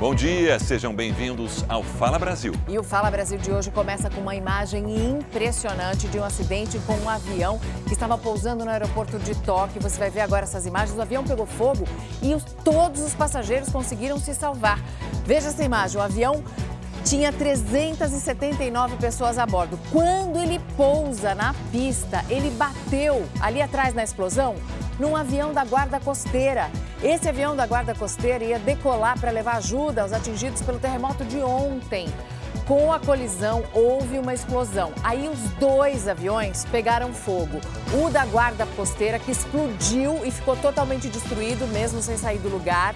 Bom dia, sejam bem-vindos ao Fala Brasil. E o Fala Brasil de hoje começa com uma imagem impressionante de um acidente com um avião que estava pousando no aeroporto de Tóquio. Você vai ver agora essas imagens. O avião pegou fogo e os, todos os passageiros conseguiram se salvar. Veja essa imagem: o avião tinha 379 pessoas a bordo. Quando ele pousa na pista, ele bateu ali atrás na explosão num avião da Guarda Costeira. Esse avião da Guarda Costeira ia decolar para levar ajuda aos atingidos pelo terremoto de ontem. Com a colisão, houve uma explosão. Aí os dois aviões pegaram fogo. O da Guarda Costeira, que explodiu e ficou totalmente destruído, mesmo sem sair do lugar.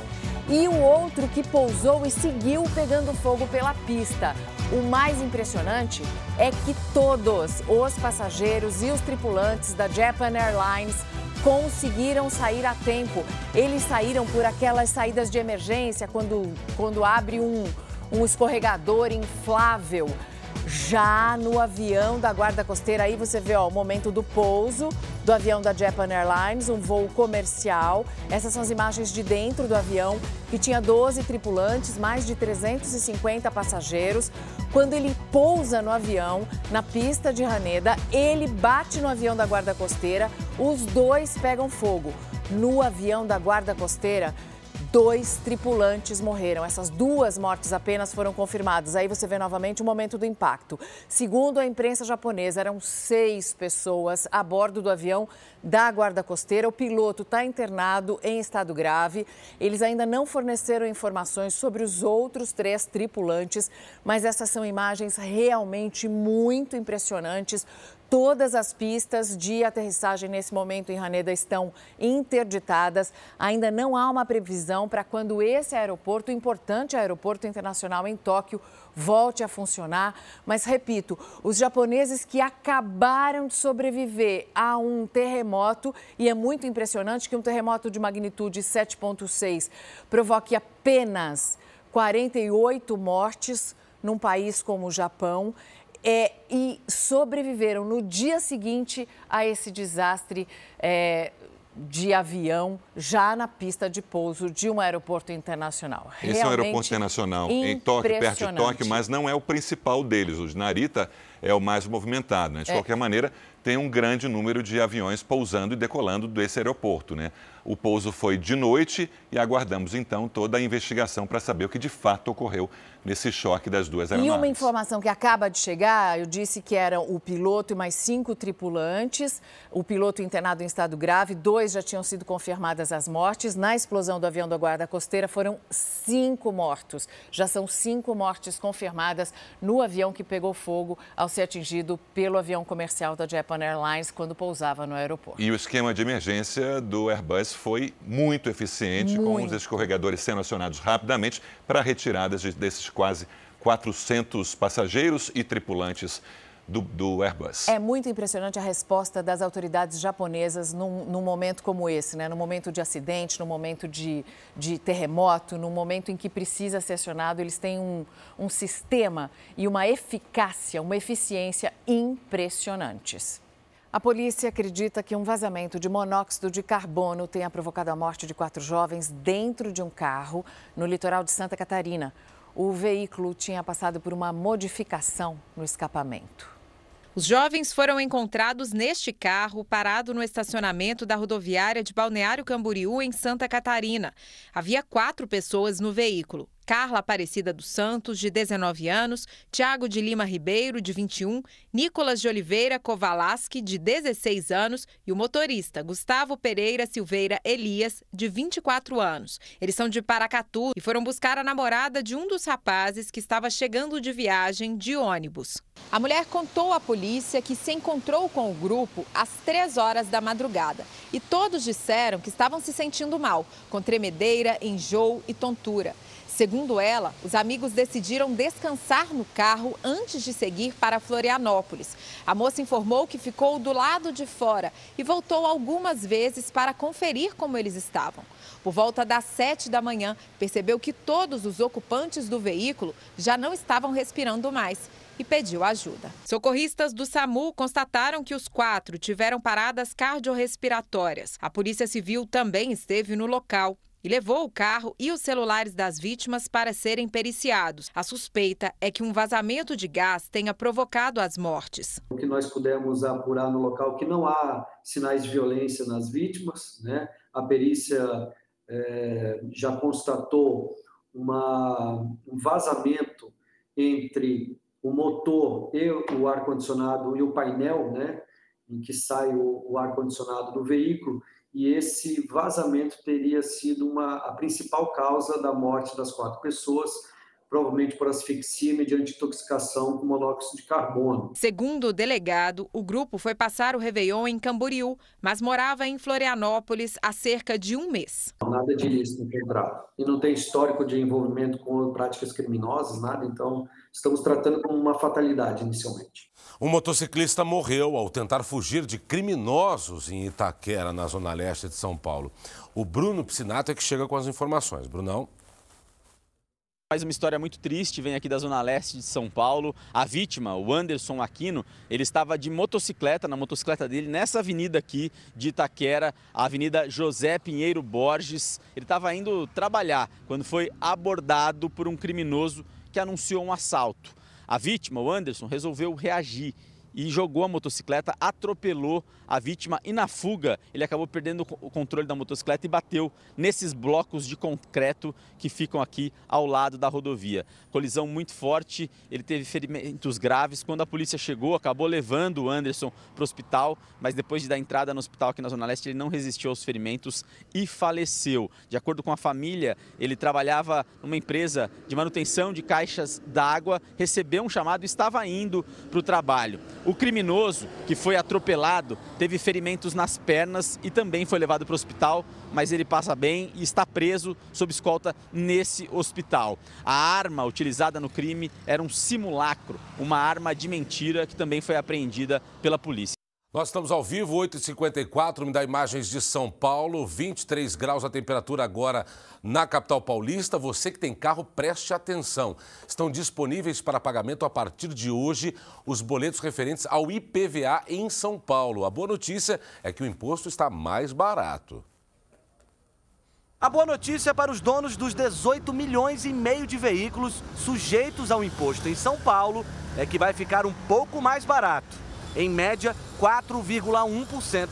E o outro que pousou e seguiu pegando fogo pela pista. O mais impressionante é que todos os passageiros e os tripulantes da Japan Airlines conseguiram sair a tempo. Eles saíram por aquelas saídas de emergência, quando, quando abre um, um escorregador inflável. Já no avião da Guarda Costeira, aí você vê ó, o momento do pouso do avião da Japan Airlines, um voo comercial. Essas são as imagens de dentro do avião, que tinha 12 tripulantes, mais de 350 passageiros. Quando ele pousa no avião, na pista de Haneda, ele bate no avião da Guarda Costeira, os dois pegam fogo. No avião da Guarda Costeira, dois tripulantes morreram. Essas duas mortes apenas foram confirmadas. Aí você vê novamente o momento do impacto. Segundo a imprensa japonesa, eram seis pessoas a bordo do avião da Guarda Costeira. O piloto está internado em estado grave. Eles ainda não forneceram informações sobre os outros três tripulantes, mas essas são imagens realmente muito impressionantes Todas as pistas de aterrissagem nesse momento em Haneda estão interditadas. Ainda não há uma previsão para quando esse aeroporto, importante aeroporto internacional em Tóquio, volte a funcionar. Mas repito, os japoneses que acabaram de sobreviver a um terremoto, e é muito impressionante que um terremoto de magnitude 7,6 provoque apenas 48 mortes num país como o Japão é, e sobreviveram no dia seguinte a esse desastre é, de avião já na pista de pouso de um aeroporto internacional. Esse é um aeroporto internacional em Tóquio, perto de Tóquio, mas não é o principal deles. O de Narita é o mais movimentado. Né? De é. qualquer maneira, tem um grande número de aviões pousando e decolando desse aeroporto. Né? O pouso foi de noite e aguardamos então toda a investigação para saber o que de fato ocorreu nesse choque das duas aeronaves. E uma informação que acaba de chegar, eu disse que eram o piloto e mais cinco tripulantes, o piloto internado em estado grave, dois já tinham sido confirmadas as mortes. Na explosão do avião da Guarda Costeira foram cinco mortos. Já são cinco mortes confirmadas no avião que pegou fogo ao ser atingido pelo avião comercial da Japan Airlines quando pousava no aeroporto. E o esquema de emergência do Airbus foi muito eficiente, muito. com os escorregadores sendo acionados rapidamente para retiradas desses quase 400 passageiros e tripulantes do, do, Airbus. É muito impressionante a resposta das autoridades japonesas num, num, momento como esse, né? no momento de acidente, no momento de, de terremoto, no momento em que precisa ser acionado. Eles têm um, um sistema e uma eficácia, uma eficiência impressionantes. A polícia acredita que um vazamento de monóxido de carbono tenha provocado a morte de quatro jovens dentro de um carro no litoral de Santa Catarina. O veículo tinha passado por uma modificação no escapamento. Os jovens foram encontrados neste carro, parado no estacionamento da rodoviária de Balneário Camboriú, em Santa Catarina. Havia quatro pessoas no veículo. Carla Aparecida dos Santos, de 19 anos, Tiago de Lima Ribeiro, de 21, Nicolas de Oliveira Kovalaski, de 16 anos, e o motorista Gustavo Pereira Silveira Elias, de 24 anos. Eles são de Paracatu e foram buscar a namorada de um dos rapazes que estava chegando de viagem de ônibus. A mulher contou à polícia que se encontrou com o grupo às 3 horas da madrugada e todos disseram que estavam se sentindo mal, com tremedeira, enjoo e tontura. Segundo ela, os amigos decidiram descansar no carro antes de seguir para Florianópolis. A moça informou que ficou do lado de fora e voltou algumas vezes para conferir como eles estavam. Por volta das sete da manhã, percebeu que todos os ocupantes do veículo já não estavam respirando mais e pediu ajuda. Socorristas do SAMU constataram que os quatro tiveram paradas cardiorrespiratórias. A Polícia Civil também esteve no local e levou o carro e os celulares das vítimas para serem periciados. A suspeita é que um vazamento de gás tenha provocado as mortes. O que nós pudemos apurar no local que não há sinais de violência nas vítimas, né? A perícia é, já constatou uma, um vazamento entre o motor e o ar-condicionado e o painel, né, em que sai o, o ar-condicionado do veículo, e esse vazamento teria sido uma, a principal causa da morte das quatro pessoas, provavelmente por asfixia mediante intoxicação com monóxido de carbono. Segundo o delegado, o grupo foi passar o Réveillon em Camboriú, mas morava em Florianópolis há cerca de um mês. Nada de ilícito encontrado. E não tem histórico de envolvimento com práticas criminosas, nada, então estamos tratando como uma fatalidade inicialmente. Um motociclista morreu ao tentar fugir de criminosos em Itaquera, na zona leste de São Paulo. O Bruno Piscinato é que chega com as informações. Brunão. Mais uma história muito triste, vem aqui da zona leste de São Paulo. A vítima, o Anderson Aquino, ele estava de motocicleta, na motocicleta dele, nessa avenida aqui de Itaquera, a Avenida José Pinheiro Borges. Ele estava indo trabalhar quando foi abordado por um criminoso que anunciou um assalto. A vítima, o Anderson, resolveu reagir e jogou a motocicleta, atropelou a vítima e na fuga ele acabou perdendo o controle da motocicleta e bateu nesses blocos de concreto que ficam aqui ao lado da rodovia. Colisão muito forte, ele teve ferimentos graves. Quando a polícia chegou, acabou levando o Anderson para o hospital, mas depois de dar entrada no hospital aqui na Zona Leste, ele não resistiu aos ferimentos e faleceu. De acordo com a família, ele trabalhava numa empresa de manutenção de caixas d'água, recebeu um chamado e estava indo para o trabalho. O criminoso, que foi atropelado, teve ferimentos nas pernas e também foi levado para o hospital, mas ele passa bem e está preso sob escolta nesse hospital. A arma utilizada no crime era um simulacro, uma arma de mentira que também foi apreendida pela polícia. Nós estamos ao vivo, 8h54, me dá imagens de São Paulo, 23 graus a temperatura agora na capital paulista. Você que tem carro, preste atenção. Estão disponíveis para pagamento a partir de hoje os boletos referentes ao IPVA em São Paulo. A boa notícia é que o imposto está mais barato. A boa notícia para os donos dos 18 milhões e meio de veículos sujeitos ao imposto em São Paulo é que vai ficar um pouco mais barato em média 4,1%.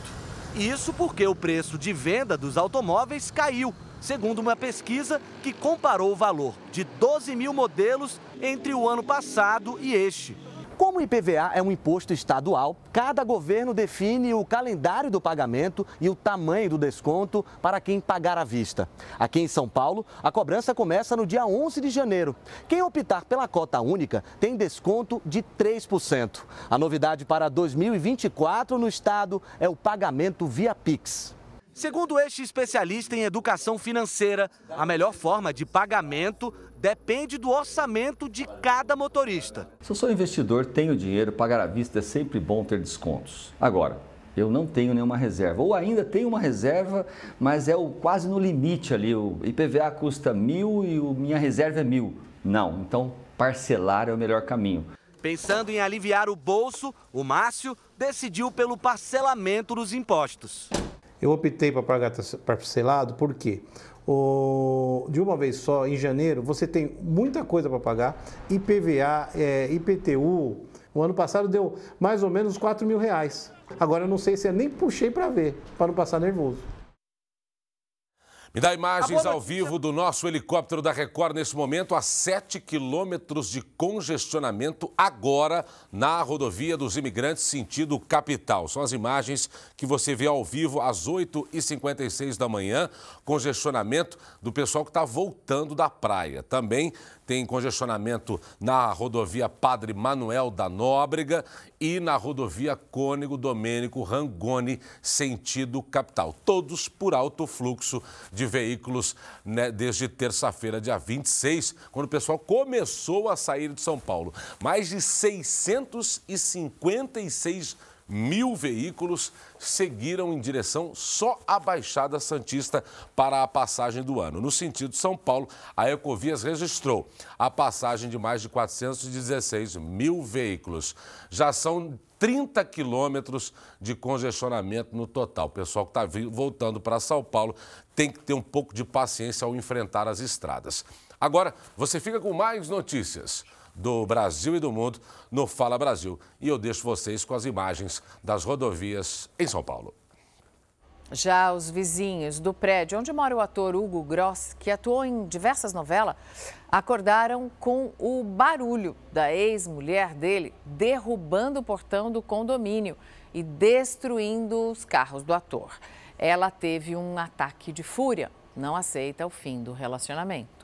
Isso porque o preço de venda dos automóveis caiu, segundo uma pesquisa que comparou o valor de 12 mil modelos entre o ano passado e este. Como o IPVA é um imposto estadual, cada governo define o calendário do pagamento e o tamanho do desconto para quem pagar à vista. Aqui em São Paulo, a cobrança começa no dia 11 de janeiro. Quem optar pela cota única tem desconto de 3%. A novidade para 2024 no estado é o pagamento via Pix. Segundo este especialista em educação financeira, a melhor forma de pagamento depende do orçamento de cada motorista. Se eu sou investidor, tenho dinheiro, pagar à vista é sempre bom ter descontos. Agora, eu não tenho nenhuma reserva, ou ainda tenho uma reserva, mas é o, quase no limite ali. O IPVA custa mil e o, minha reserva é mil. Não, então parcelar é o melhor caminho. Pensando em aliviar o bolso, o Márcio decidiu pelo parcelamento dos impostos. Eu optei para pagar parcelado por quê? o, de uma vez só, em janeiro, você tem muita coisa para pagar, IPVA, é, IPTU. O ano passado deu mais ou menos 4 mil reais. Agora eu não sei se eu nem puxei para ver, para não passar nervoso. Me dá imagens ao vivo do nosso helicóptero da Record nesse momento, a 7 quilômetros de congestionamento agora na rodovia dos imigrantes sentido capital. São as imagens que você vê ao vivo às 8h56 da manhã, congestionamento do pessoal que está voltando da praia. Também tem congestionamento na rodovia Padre Manuel da Nóbrega e na rodovia Cônego Domênico Rangoni, sentido capital. Todos por alto fluxo de veículos né, desde terça-feira, dia 26, quando o pessoal começou a sair de São Paulo. Mais de 656 mil veículos seguiram em direção só à Baixada Santista para a passagem do ano. No sentido de São Paulo, a Ecovias registrou a passagem de mais de 416 mil veículos. Já são 30 quilômetros de congestionamento no total. O pessoal que está voltando para São Paulo tem que ter um pouco de paciência ao enfrentar as estradas. Agora, você fica com mais notícias do Brasil e do mundo no Fala Brasil. E eu deixo vocês com as imagens das rodovias em São Paulo. Já os vizinhos do prédio onde mora o ator Hugo Gross, que atuou em diversas novelas, acordaram com o barulho da ex-mulher dele derrubando o portão do condomínio e destruindo os carros do ator. Ela teve um ataque de fúria, não aceita o fim do relacionamento.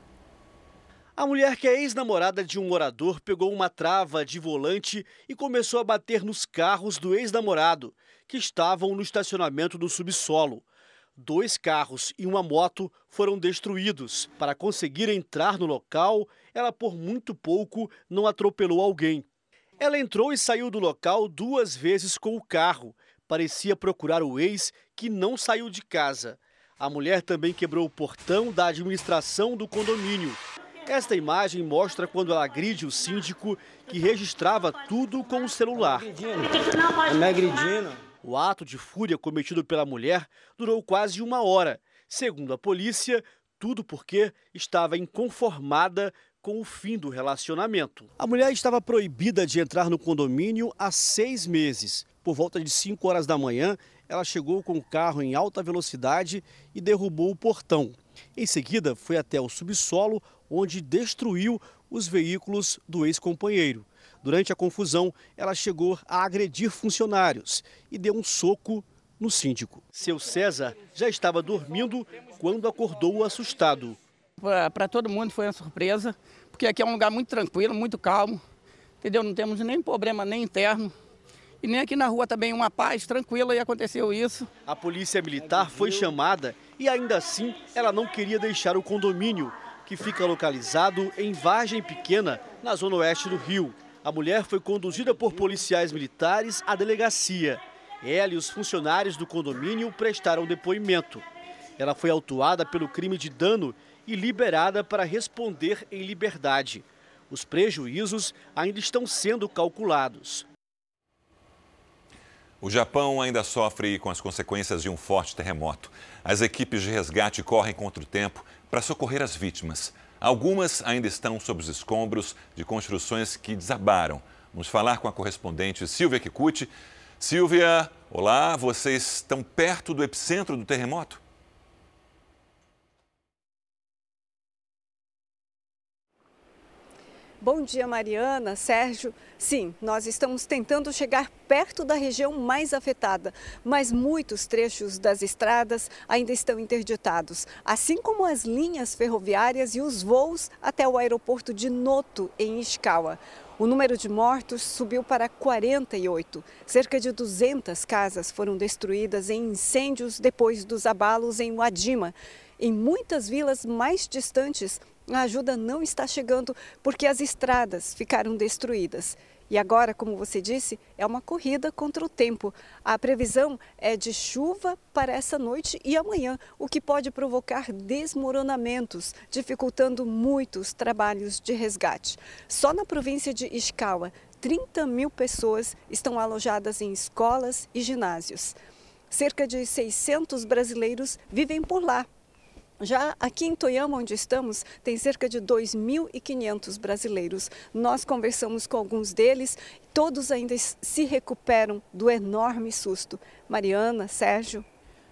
A mulher que é ex-namorada de um morador pegou uma trava de volante e começou a bater nos carros do ex-namorado, que estavam no estacionamento do subsolo. Dois carros e uma moto foram destruídos. Para conseguir entrar no local, ela por muito pouco não atropelou alguém. Ela entrou e saiu do local duas vezes com o carro. Parecia procurar o ex que não saiu de casa. A mulher também quebrou o portão da administração do condomínio esta imagem mostra quando ela agride o síndico que registrava tudo com o celular. Me agredindo. O ato de fúria cometido pela mulher durou quase uma hora. Segundo a polícia, tudo porque estava inconformada com o fim do relacionamento. A mulher estava proibida de entrar no condomínio há seis meses. Por volta de 5 horas da manhã, ela chegou com o carro em alta velocidade e derrubou o portão. Em seguida, foi até o subsolo, onde destruiu os veículos do ex-companheiro. Durante a confusão, ela chegou a agredir funcionários e deu um soco no síndico. Seu César já estava dormindo quando acordou assustado. Para todo mundo foi uma surpresa, porque aqui é um lugar muito tranquilo, muito calmo, entendeu? Não temos nem problema nem interno. E nem aqui na rua também uma paz tranquila e aconteceu isso. A polícia militar foi chamada e ainda assim ela não queria deixar o condomínio que fica localizado em Vargem Pequena, na zona oeste do Rio. A mulher foi conduzida por policiais militares à delegacia. Ela e os funcionários do condomínio prestaram depoimento. Ela foi autuada pelo crime de dano e liberada para responder em liberdade. Os prejuízos ainda estão sendo calculados. O Japão ainda sofre com as consequências de um forte terremoto. As equipes de resgate correm contra o tempo para socorrer as vítimas. Algumas ainda estão sob os escombros de construções que desabaram. Vamos falar com a correspondente Silvia Kikuchi. Silvia, olá, vocês estão perto do epicentro do terremoto? Bom dia, Mariana, Sérgio. Sim, nós estamos tentando chegar perto da região mais afetada, mas muitos trechos das estradas ainda estão interditados, assim como as linhas ferroviárias e os voos até o aeroporto de Noto, em Ishikawa. O número de mortos subiu para 48. Cerca de 200 casas foram destruídas em incêndios depois dos abalos em Wadima. Em muitas vilas mais distantes, a ajuda não está chegando porque as estradas ficaram destruídas. E agora, como você disse, é uma corrida contra o tempo. A previsão é de chuva para essa noite e amanhã, o que pode provocar desmoronamentos, dificultando muitos trabalhos de resgate. Só na província de Ishikawa, 30 mil pessoas estão alojadas em escolas e ginásios. Cerca de 600 brasileiros vivem por lá já aqui em Toyama, onde estamos, tem cerca de 2.500 brasileiros. Nós conversamos com alguns deles, todos ainda se recuperam do enorme susto. Mariana, Sérgio.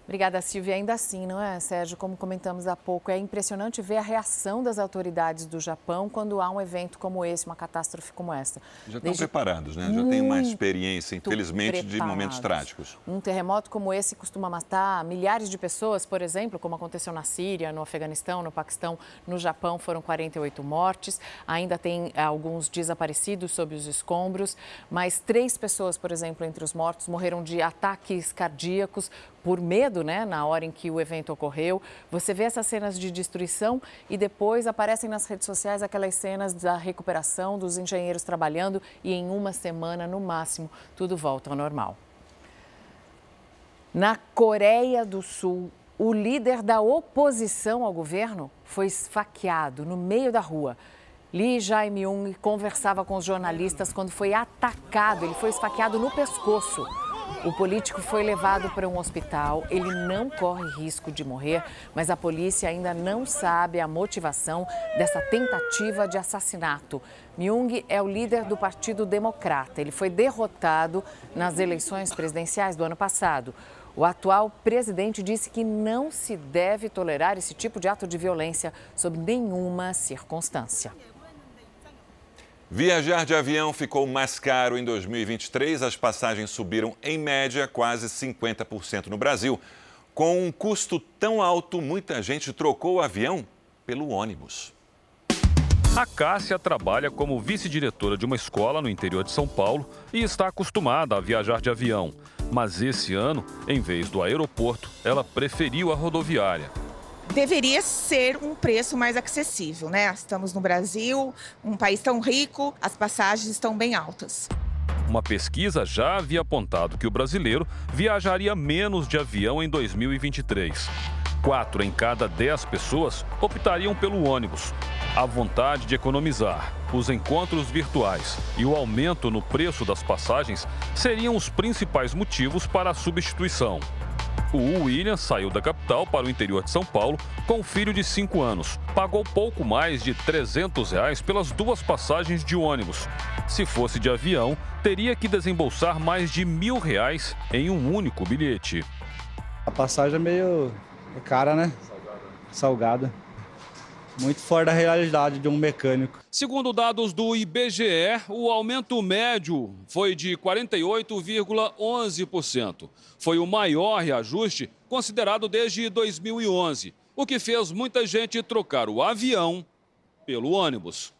Obrigada, Silvia. Ainda assim, não é, Sérgio? Como comentamos há pouco, é impressionante ver a reação das autoridades do Japão quando há um evento como esse, uma catástrofe como essa. Já estão Desde... preparados, né? Já têm uma experiência, infelizmente, preparados. de momentos trágicos. Um terremoto como esse costuma matar milhares de pessoas, por exemplo, como aconteceu na Síria, no Afeganistão, no Paquistão, no Japão foram 48 mortes. Ainda tem eh, alguns desaparecidos sob os escombros, mas três pessoas, por exemplo, entre os mortos morreram de ataques cardíacos por medo, né, na hora em que o evento ocorreu. Você vê essas cenas de destruição e depois aparecem nas redes sociais aquelas cenas da recuperação dos engenheiros trabalhando e em uma semana no máximo tudo volta ao normal. Na Coreia do Sul, o líder da oposição ao governo foi esfaqueado no meio da rua. Lee Jae-myung conversava com os jornalistas quando foi atacado. Ele foi esfaqueado no pescoço. O político foi levado para um hospital. Ele não corre risco de morrer, mas a polícia ainda não sabe a motivação dessa tentativa de assassinato. Myung é o líder do Partido Democrata. Ele foi derrotado nas eleições presidenciais do ano passado. O atual presidente disse que não se deve tolerar esse tipo de ato de violência sob nenhuma circunstância. Viajar de avião ficou mais caro em 2023. As passagens subiram, em média, quase 50% no Brasil. Com um custo tão alto, muita gente trocou o avião pelo ônibus. A Cássia trabalha como vice-diretora de uma escola no interior de São Paulo e está acostumada a viajar de avião. Mas esse ano, em vez do aeroporto, ela preferiu a rodoviária. Deveria ser um preço mais acessível, né? Estamos no Brasil, um país tão rico, as passagens estão bem altas. Uma pesquisa já havia apontado que o brasileiro viajaria menos de avião em 2023. Quatro em cada dez pessoas optariam pelo ônibus. A vontade de economizar, os encontros virtuais e o aumento no preço das passagens seriam os principais motivos para a substituição. O William saiu da capital para o interior de São Paulo com um filho de 5 anos. Pagou pouco mais de 300 reais pelas duas passagens de ônibus. Se fosse de avião, teria que desembolsar mais de mil reais em um único bilhete. A passagem é meio cara, né? Salgada muito fora da realidade de um mecânico. Segundo dados do IBGE, o aumento médio foi de 48,11%. Foi o maior reajuste considerado desde 2011, o que fez muita gente trocar o avião pelo ônibus.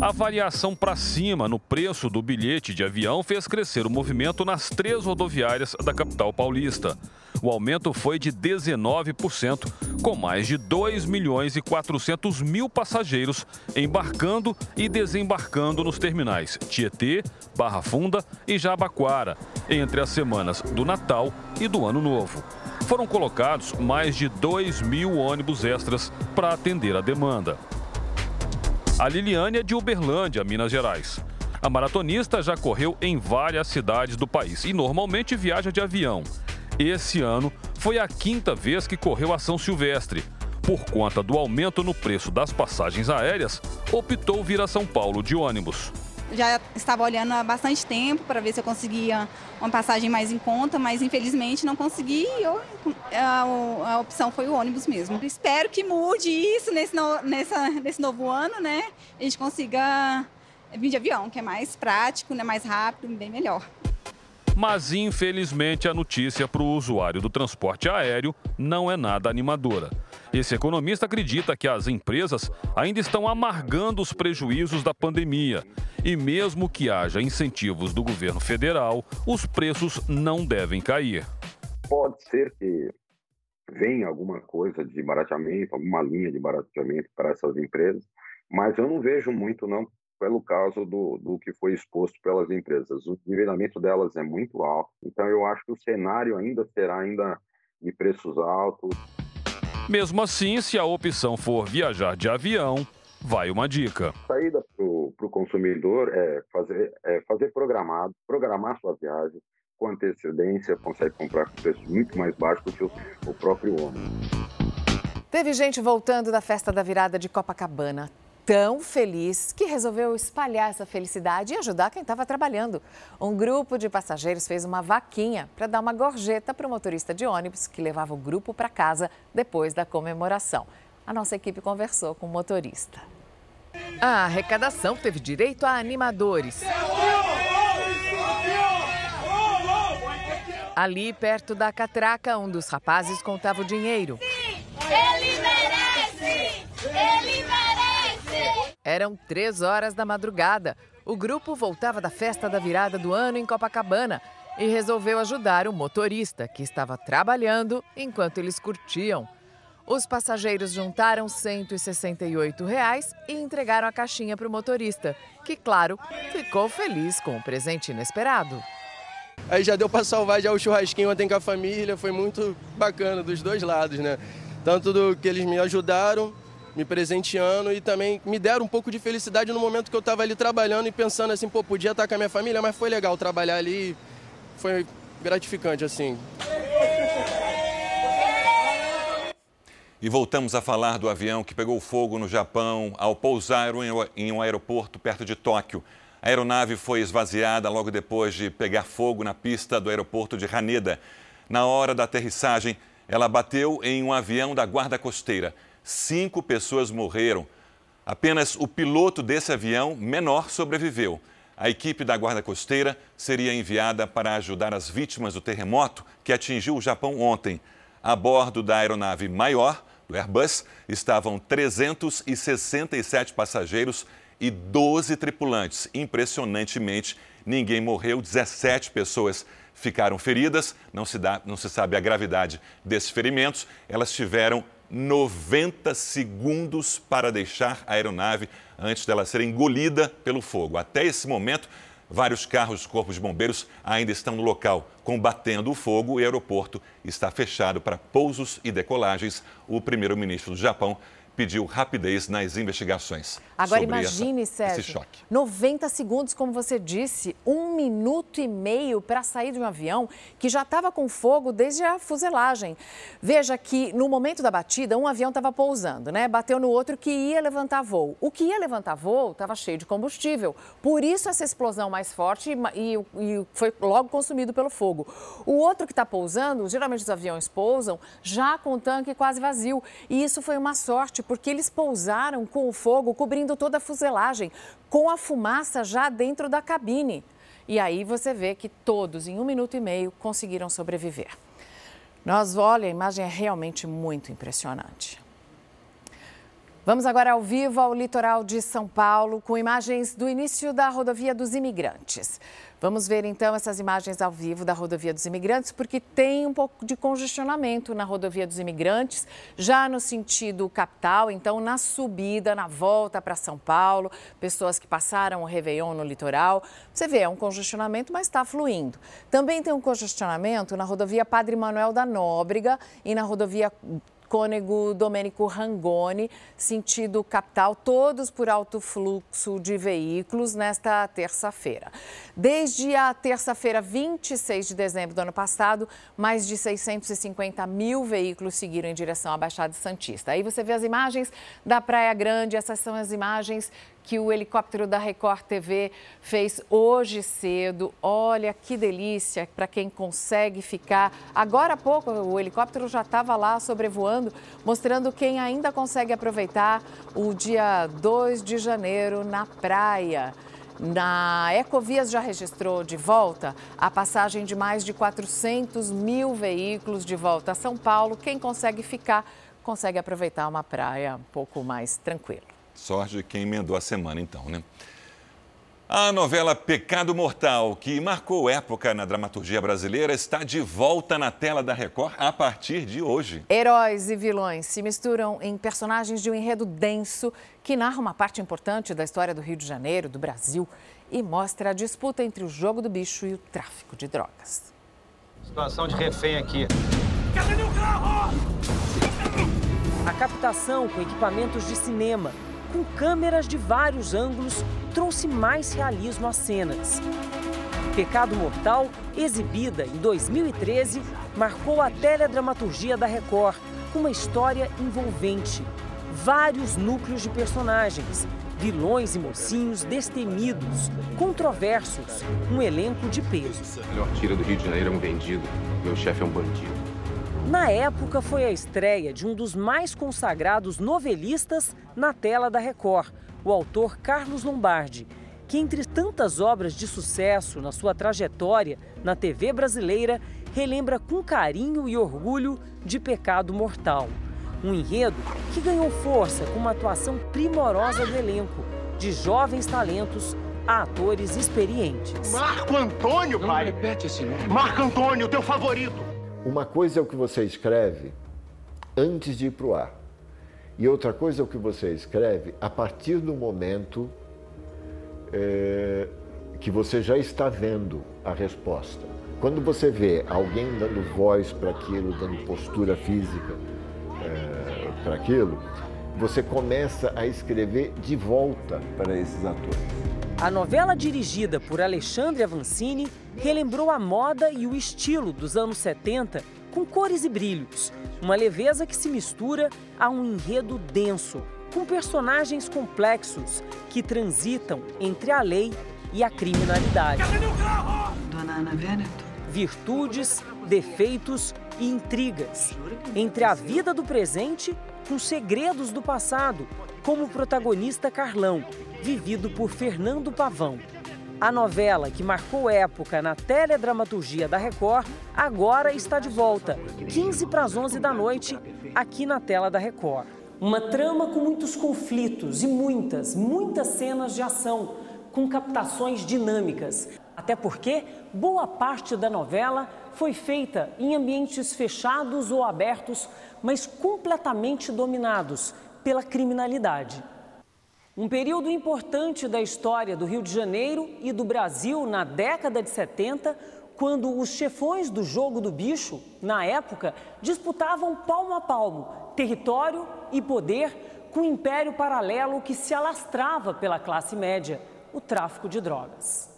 A variação para cima no preço do bilhete de avião fez crescer o movimento nas três rodoviárias da capital paulista. O aumento foi de 19%, com mais de 2 milhões e 400 mil passageiros embarcando e desembarcando nos terminais Tietê, Barra Funda e Jabaquara, entre as semanas do Natal e do Ano Novo. Foram colocados mais de 2 mil ônibus extras para atender a demanda. A Liliane é de Uberlândia, Minas Gerais. A maratonista já correu em várias cidades do país e normalmente viaja de avião. Esse ano foi a quinta vez que correu a São Silvestre. Por conta do aumento no preço das passagens aéreas, optou vir a São Paulo de ônibus. Já estava olhando há bastante tempo para ver se eu conseguia uma passagem mais em conta, mas infelizmente não consegui. Eu, a, a, opção foi o ônibus mesmo. Espero que mude isso nesse, no, nessa, nesse novo ano, né? A gente consiga vir de avião, que é mais prático, né? mais rápido, bem melhor. Mas, infelizmente, a notícia para o usuário do transporte aéreo não é nada animadora. Esse economista acredita que as empresas ainda estão amargando os prejuízos da pandemia. E mesmo que haja incentivos do governo federal, os preços não devem cair. Pode ser que venha alguma coisa de barateamento, alguma linha de barateamento para essas empresas, mas eu não vejo muito não pelo caso do, do que foi exposto pelas empresas. O nivelamento delas é muito alto, então eu acho que o cenário ainda será ainda de preços altos. Mesmo assim, se a opção for viajar de avião, vai uma dica. A saída para o consumidor é fazer, é fazer programado, programar sua viagem com antecedência, consegue comprar com preço muito mais baixo do que o, o próprio homem. Teve gente voltando da festa da virada de Copacabana tão feliz que resolveu espalhar essa felicidade e ajudar quem estava trabalhando. Um grupo de passageiros fez uma vaquinha para dar uma gorjeta para o motorista de ônibus que levava o grupo para casa depois da comemoração. A nossa equipe conversou com o motorista. A arrecadação teve direito a animadores. Ali, perto da catraca, um dos rapazes contava o dinheiro. Sim, ele merece! Ele merece! Eram três horas da madrugada. O grupo voltava da festa da virada do ano em Copacabana e resolveu ajudar o motorista, que estava trabalhando enquanto eles curtiam. Os passageiros juntaram 168 reais e entregaram a caixinha para o motorista, que, claro, ficou feliz com o presente inesperado. Aí já deu para salvar já o churrasquinho ontem com a família, foi muito bacana dos dois lados, né? Tanto do que eles me ajudaram, me presenteando e também me deram um pouco de felicidade no momento que eu estava ali trabalhando e pensando assim, pô, podia estar com a minha família, mas foi legal trabalhar ali, foi gratificante assim. E voltamos a falar do avião que pegou fogo no Japão ao pousar em um aeroporto perto de Tóquio. A aeronave foi esvaziada logo depois de pegar fogo na pista do aeroporto de Haneda. Na hora da aterrissagem, ela bateu em um avião da Guarda Costeira. Cinco pessoas morreram. Apenas o piloto desse avião menor sobreviveu. A equipe da Guarda Costeira seria enviada para ajudar as vítimas do terremoto que atingiu o Japão ontem. A bordo da aeronave maior, do Airbus, estavam 367 passageiros e 12 tripulantes. Impressionantemente, ninguém morreu, 17 pessoas ficaram feridas. Não se, dá, não se sabe a gravidade desses ferimentos. Elas tiveram 90 segundos para deixar a aeronave antes dela ser engolida pelo fogo. Até esse momento, Vários carros do Corpo de Bombeiros ainda estão no local, combatendo o fogo. O aeroporto está fechado para pousos e decolagens. O primeiro-ministro do Japão pediu rapidez nas investigações. Agora imagine, essa, Sérgio, esse choque. 90 segundos, como você disse, um minuto e meio para sair de um avião que já estava com fogo desde a fuselagem. Veja que no momento da batida, um avião estava pousando, né? Bateu no outro que ia levantar voo. O que ia levantar voo estava cheio de combustível. Por isso essa explosão mais forte e, e foi logo consumido pelo fogo. O outro que está pousando, geralmente os aviões pousam já com o tanque quase vazio. E isso foi uma sorte porque eles pousaram com o fogo cobrindo toda a fuselagem, com a fumaça já dentro da cabine. E aí você vê que todos, em um minuto e meio, conseguiram sobreviver. Nós, olha, a imagem é realmente muito impressionante. Vamos agora ao vivo ao litoral de São Paulo com imagens do início da rodovia dos imigrantes. Vamos ver então essas imagens ao vivo da rodovia dos imigrantes, porque tem um pouco de congestionamento na rodovia dos imigrantes, já no sentido capital, então na subida, na volta para São Paulo, pessoas que passaram o Réveillon no litoral. Você vê, é um congestionamento, mas está fluindo. Também tem um congestionamento na rodovia Padre Manuel da Nóbrega e na rodovia Cônego Domênico Rangoni, sentido capital, todos por alto fluxo de veículos nesta terça-feira. Desde a terça-feira, 26 de dezembro do ano passado, mais de 650 mil veículos seguiram em direção à Baixada Santista. Aí você vê as imagens da Praia Grande, essas são as imagens que o helicóptero da Record TV fez hoje cedo. Olha que delícia para quem consegue ficar. Agora há pouco o helicóptero já estava lá sobrevoando, mostrando quem ainda consegue aproveitar o dia 2 de janeiro na praia. Na Ecovias já registrou de volta a passagem de mais de 400 mil veículos de volta a São Paulo. Quem consegue ficar, consegue aproveitar uma praia um pouco mais tranquila. Sorte de quem emendou a semana, então, né? A novela Pecado Mortal, que marcou época na dramaturgia brasileira, está de volta na tela da Record a partir de hoje. Heróis e vilões se misturam em personagens de um enredo denso que narra uma parte importante da história do Rio de Janeiro, do Brasil, e mostra a disputa entre o jogo do bicho e o tráfico de drogas. Situação de refém aqui. Cadê meu carro? A captação com equipamentos de cinema com câmeras de vários ângulos, trouxe mais realismo às cenas. Pecado Mortal, exibida em 2013, marcou a teledramaturgia da Record com uma história envolvente. Vários núcleos de personagens, vilões e mocinhos destemidos, controversos, um elenco de peso. O melhor tira do Rio de Janeiro é um vendido, meu chefe é um bandido. Na época, foi a estreia de um dos mais consagrados novelistas na tela da Record, o autor Carlos Lombardi, que, entre tantas obras de sucesso na sua trajetória na TV brasileira, relembra com carinho e orgulho de Pecado Mortal. Um enredo que ganhou força com uma atuação primorosa do elenco, de jovens talentos a atores experientes. Marco Antônio, pai! Não repete esse nome. Marco Antônio, teu favorito! Uma coisa é o que você escreve antes de ir para o ar. E outra coisa é o que você escreve a partir do momento é, que você já está vendo a resposta. Quando você vê alguém dando voz para aquilo, dando postura física é, para aquilo, você começa a escrever de volta para esses atores. A novela dirigida por Alexandre Avancini relembrou a moda e o estilo dos anos 70 com cores e brilhos, uma leveza que se mistura a um enredo denso, com personagens complexos que transitam entre a lei e a criminalidade. Dona Ana Veneto virtudes, defeitos e intrigas. Entre a vida do presente com segredos do passado, como o protagonista Carlão, vivido por Fernando Pavão. A novela, que marcou época na teledramaturgia da Record, agora está de volta, 15 para as 11 da noite, aqui na tela da Record. Uma trama com muitos conflitos e muitas, muitas cenas de ação, com captações dinâmicas. Até porque boa parte da novela foi feita em ambientes fechados ou abertos, mas completamente dominados pela criminalidade. Um período importante da história do Rio de Janeiro e do Brasil na década de 70, quando os chefões do jogo do bicho, na época, disputavam palmo a palmo território e poder com um império paralelo que se alastrava pela classe média, o tráfico de drogas.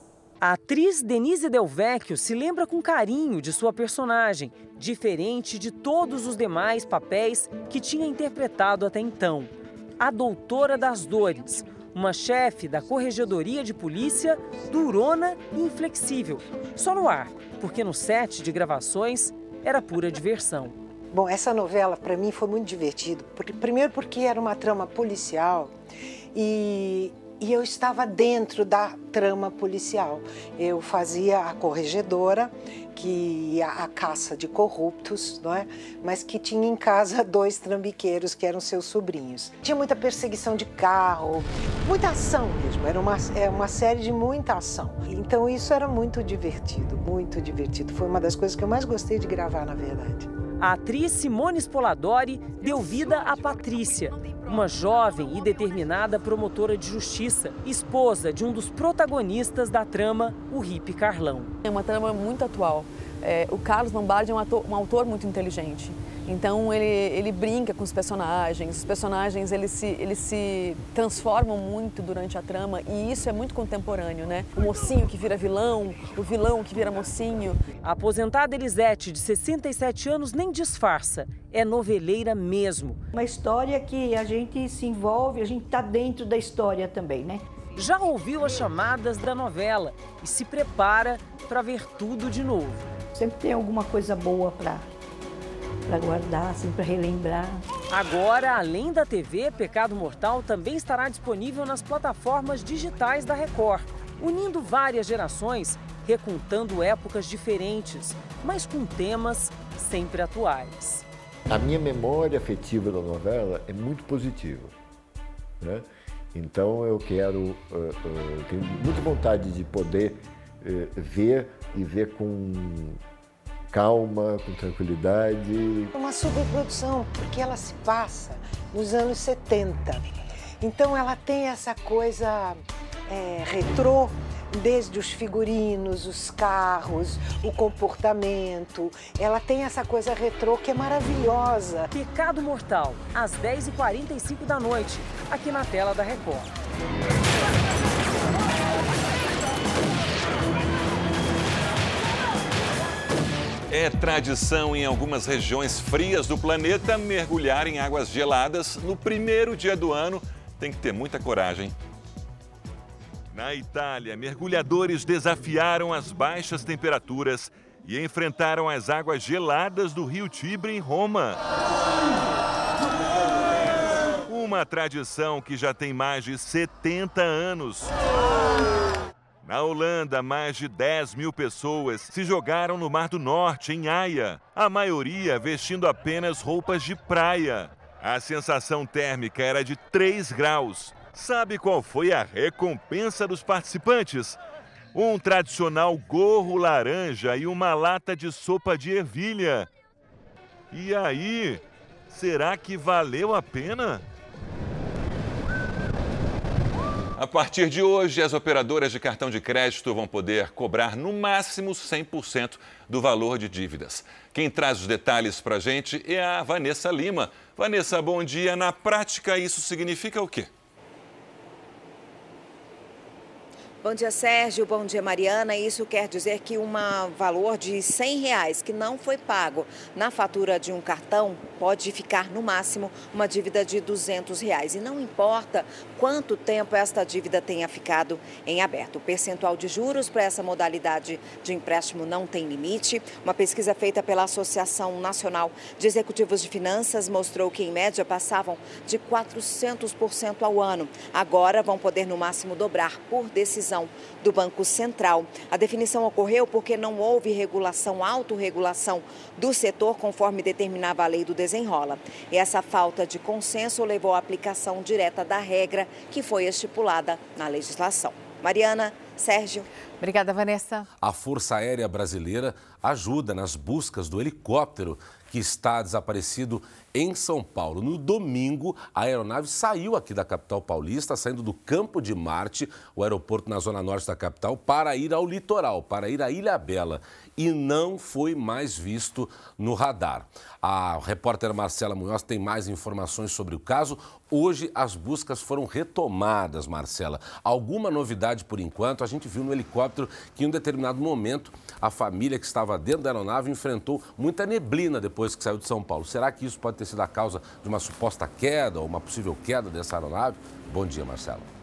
A atriz Denise Del Vecchio se lembra com carinho de sua personagem, diferente de todos os demais papéis que tinha interpretado até então. A Doutora das Dores, uma chefe da Corregedoria de Polícia durona e inflexível. Só no ar, porque no set de gravações era pura diversão. Bom, essa novela para mim foi muito divertido. Primeiro porque era uma trama policial e e eu estava dentro da trama policial. Eu fazia a corregedora, que ia à caça de corruptos, não é? mas que tinha em casa dois trambiqueiros que eram seus sobrinhos. Tinha muita perseguição de carro, muita ação mesmo, era uma, é uma série de muita ação. Então isso era muito divertido, muito divertido. Foi uma das coisas que eu mais gostei de gravar, na verdade. A atriz Simone Spoladori deu vida a Patrícia, uma jovem e determinada promotora de justiça, esposa de um dos protagonistas da trama, o hippie Carlão. É uma trama muito atual. É, o Carlos Lombardi é um, ator, um autor muito inteligente. Então ele, ele brinca com os personagens, os personagens eles se, eles se transformam muito durante a trama e isso é muito contemporâneo, né? O mocinho que vira vilão, o vilão que vira mocinho. A aposentada Elisete, de 67 anos, nem disfarça, é noveleira mesmo. Uma história que a gente se envolve, a gente está dentro da história também, né? Já ouviu as chamadas da novela e se prepara para ver tudo de novo. Sempre tem alguma coisa boa para para guardar, assim, para relembrar. Agora, além da TV, Pecado Mortal também estará disponível nas plataformas digitais da Record, unindo várias gerações, recontando épocas diferentes, mas com temas sempre atuais. A minha memória afetiva da novela é muito positiva. Né? Então eu quero, uh, uh, tenho muita vontade de poder uh, ver e ver com calma, com tranquilidade. Uma superprodução, porque ela se passa nos anos 70. Então ela tem essa coisa é, retrô, desde os figurinos, os carros, o comportamento. Ela tem essa coisa retrô que é maravilhosa. Pecado Mortal, às 10h45 da noite, aqui na tela da Record. É tradição em algumas regiões frias do planeta mergulhar em águas geladas no primeiro dia do ano. Tem que ter muita coragem. Na Itália, mergulhadores desafiaram as baixas temperaturas e enfrentaram as águas geladas do rio Tibre em Roma. Uma tradição que já tem mais de 70 anos. Na Holanda, mais de 10 mil pessoas se jogaram no Mar do Norte, em Haia, a maioria vestindo apenas roupas de praia. A sensação térmica era de 3 graus. Sabe qual foi a recompensa dos participantes? Um tradicional gorro laranja e uma lata de sopa de ervilha. E aí, será que valeu a pena? A partir de hoje, as operadoras de cartão de crédito vão poder cobrar no máximo 100% do valor de dívidas. Quem traz os detalhes para a gente é a Vanessa Lima. Vanessa, bom dia. Na prática, isso significa o quê? Bom dia, Sérgio. Bom dia, Mariana. Isso quer dizer que um valor de 100 reais que não foi pago na fatura de um cartão pode ficar, no máximo, uma dívida de 200 reais. E não importa quanto tempo esta dívida tenha ficado em aberto. O percentual de juros para essa modalidade de empréstimo não tem limite. Uma pesquisa feita pela Associação Nacional de Executivos de Finanças mostrou que, em média, passavam de 400% ao ano. Agora vão poder, no máximo, dobrar por decisão do Banco Central. A definição ocorreu porque não houve regulação, autorregulação do setor conforme determinava a lei do desenrola. E essa falta de consenso levou à aplicação direta da regra que foi estipulada na legislação. Mariana, Sérgio. Obrigada, Vanessa. A Força Aérea Brasileira ajuda nas buscas do helicóptero que está desaparecido em São Paulo. No domingo, a aeronave saiu aqui da capital paulista, saindo do Campo de Marte, o aeroporto na zona norte da capital, para ir ao litoral, para ir à Ilha Bela. E não foi mais visto no radar. A repórter Marcela Munhoz tem mais informações sobre o caso. Hoje as buscas foram retomadas, Marcela. Alguma novidade por enquanto? A gente viu no helicóptero que em um determinado momento a família que estava dentro da aeronave enfrentou muita neblina depois que saiu de São Paulo. Será que isso pode ter sido a causa de uma suposta queda ou uma possível queda dessa aeronave? Bom dia, Marcelo.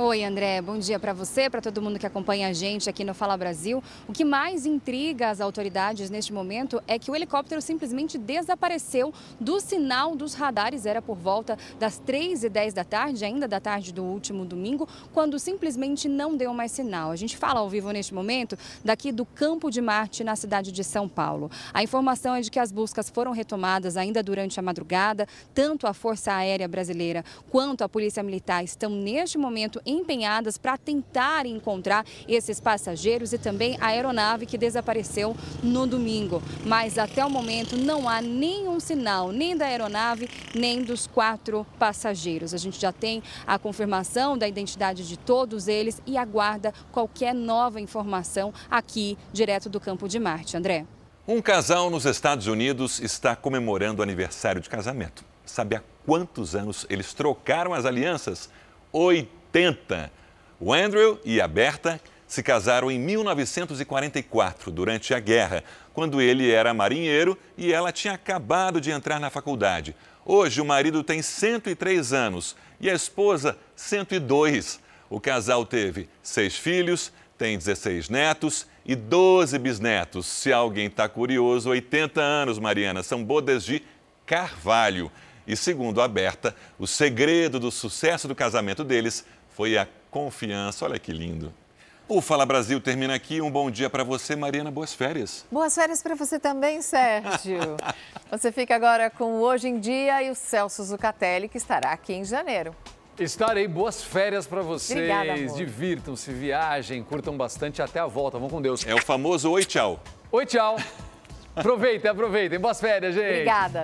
Oi, André. Bom dia para você, para todo mundo que acompanha a gente aqui no Fala Brasil. O que mais intriga as autoridades neste momento é que o helicóptero simplesmente desapareceu do sinal dos radares. Era por volta das 3 e 10 da tarde, ainda da tarde do último domingo, quando simplesmente não deu mais sinal. A gente fala ao vivo neste momento daqui do Campo de Marte, na cidade de São Paulo. A informação é de que as buscas foram retomadas ainda durante a madrugada. Tanto a Força Aérea Brasileira quanto a Polícia Militar estão neste momento empenhadas para tentar encontrar esses passageiros e também a aeronave que desapareceu no domingo. Mas até o momento não há nenhum sinal, nem da aeronave, nem dos quatro passageiros. A gente já tem a confirmação da identidade de todos eles e aguarda qualquer nova informação aqui, direto do Campo de Marte. André. Um casal nos Estados Unidos está comemorando o aniversário de casamento. Sabe há quantos anos eles trocaram as alianças? 80. O Andrew e a Berta se casaram em 1944, durante a guerra, quando ele era marinheiro e ela tinha acabado de entrar na faculdade. Hoje, o marido tem 103 anos e a esposa, 102. O casal teve seis filhos, tem 16 netos e 12 bisnetos. Se alguém está curioso, 80 anos, Mariana, são bodas de carvalho. E segundo a Berta, o segredo do sucesso do casamento deles foi a confiança. Olha que lindo. O Fala Brasil termina aqui. Um bom dia para você, Mariana. Boas férias. Boas férias para você também, Sérgio. você fica agora com o Hoje em Dia e o Celso Zucatelli, que estará aqui em janeiro. Estarei. Boas férias para vocês. Obrigada, Divirtam-se, viajem, curtam bastante. Até a volta. Vamos com Deus. É o famoso oi, tchau. Oi, tchau. Aproveitem, aproveitem. Boas férias, gente. Obrigada.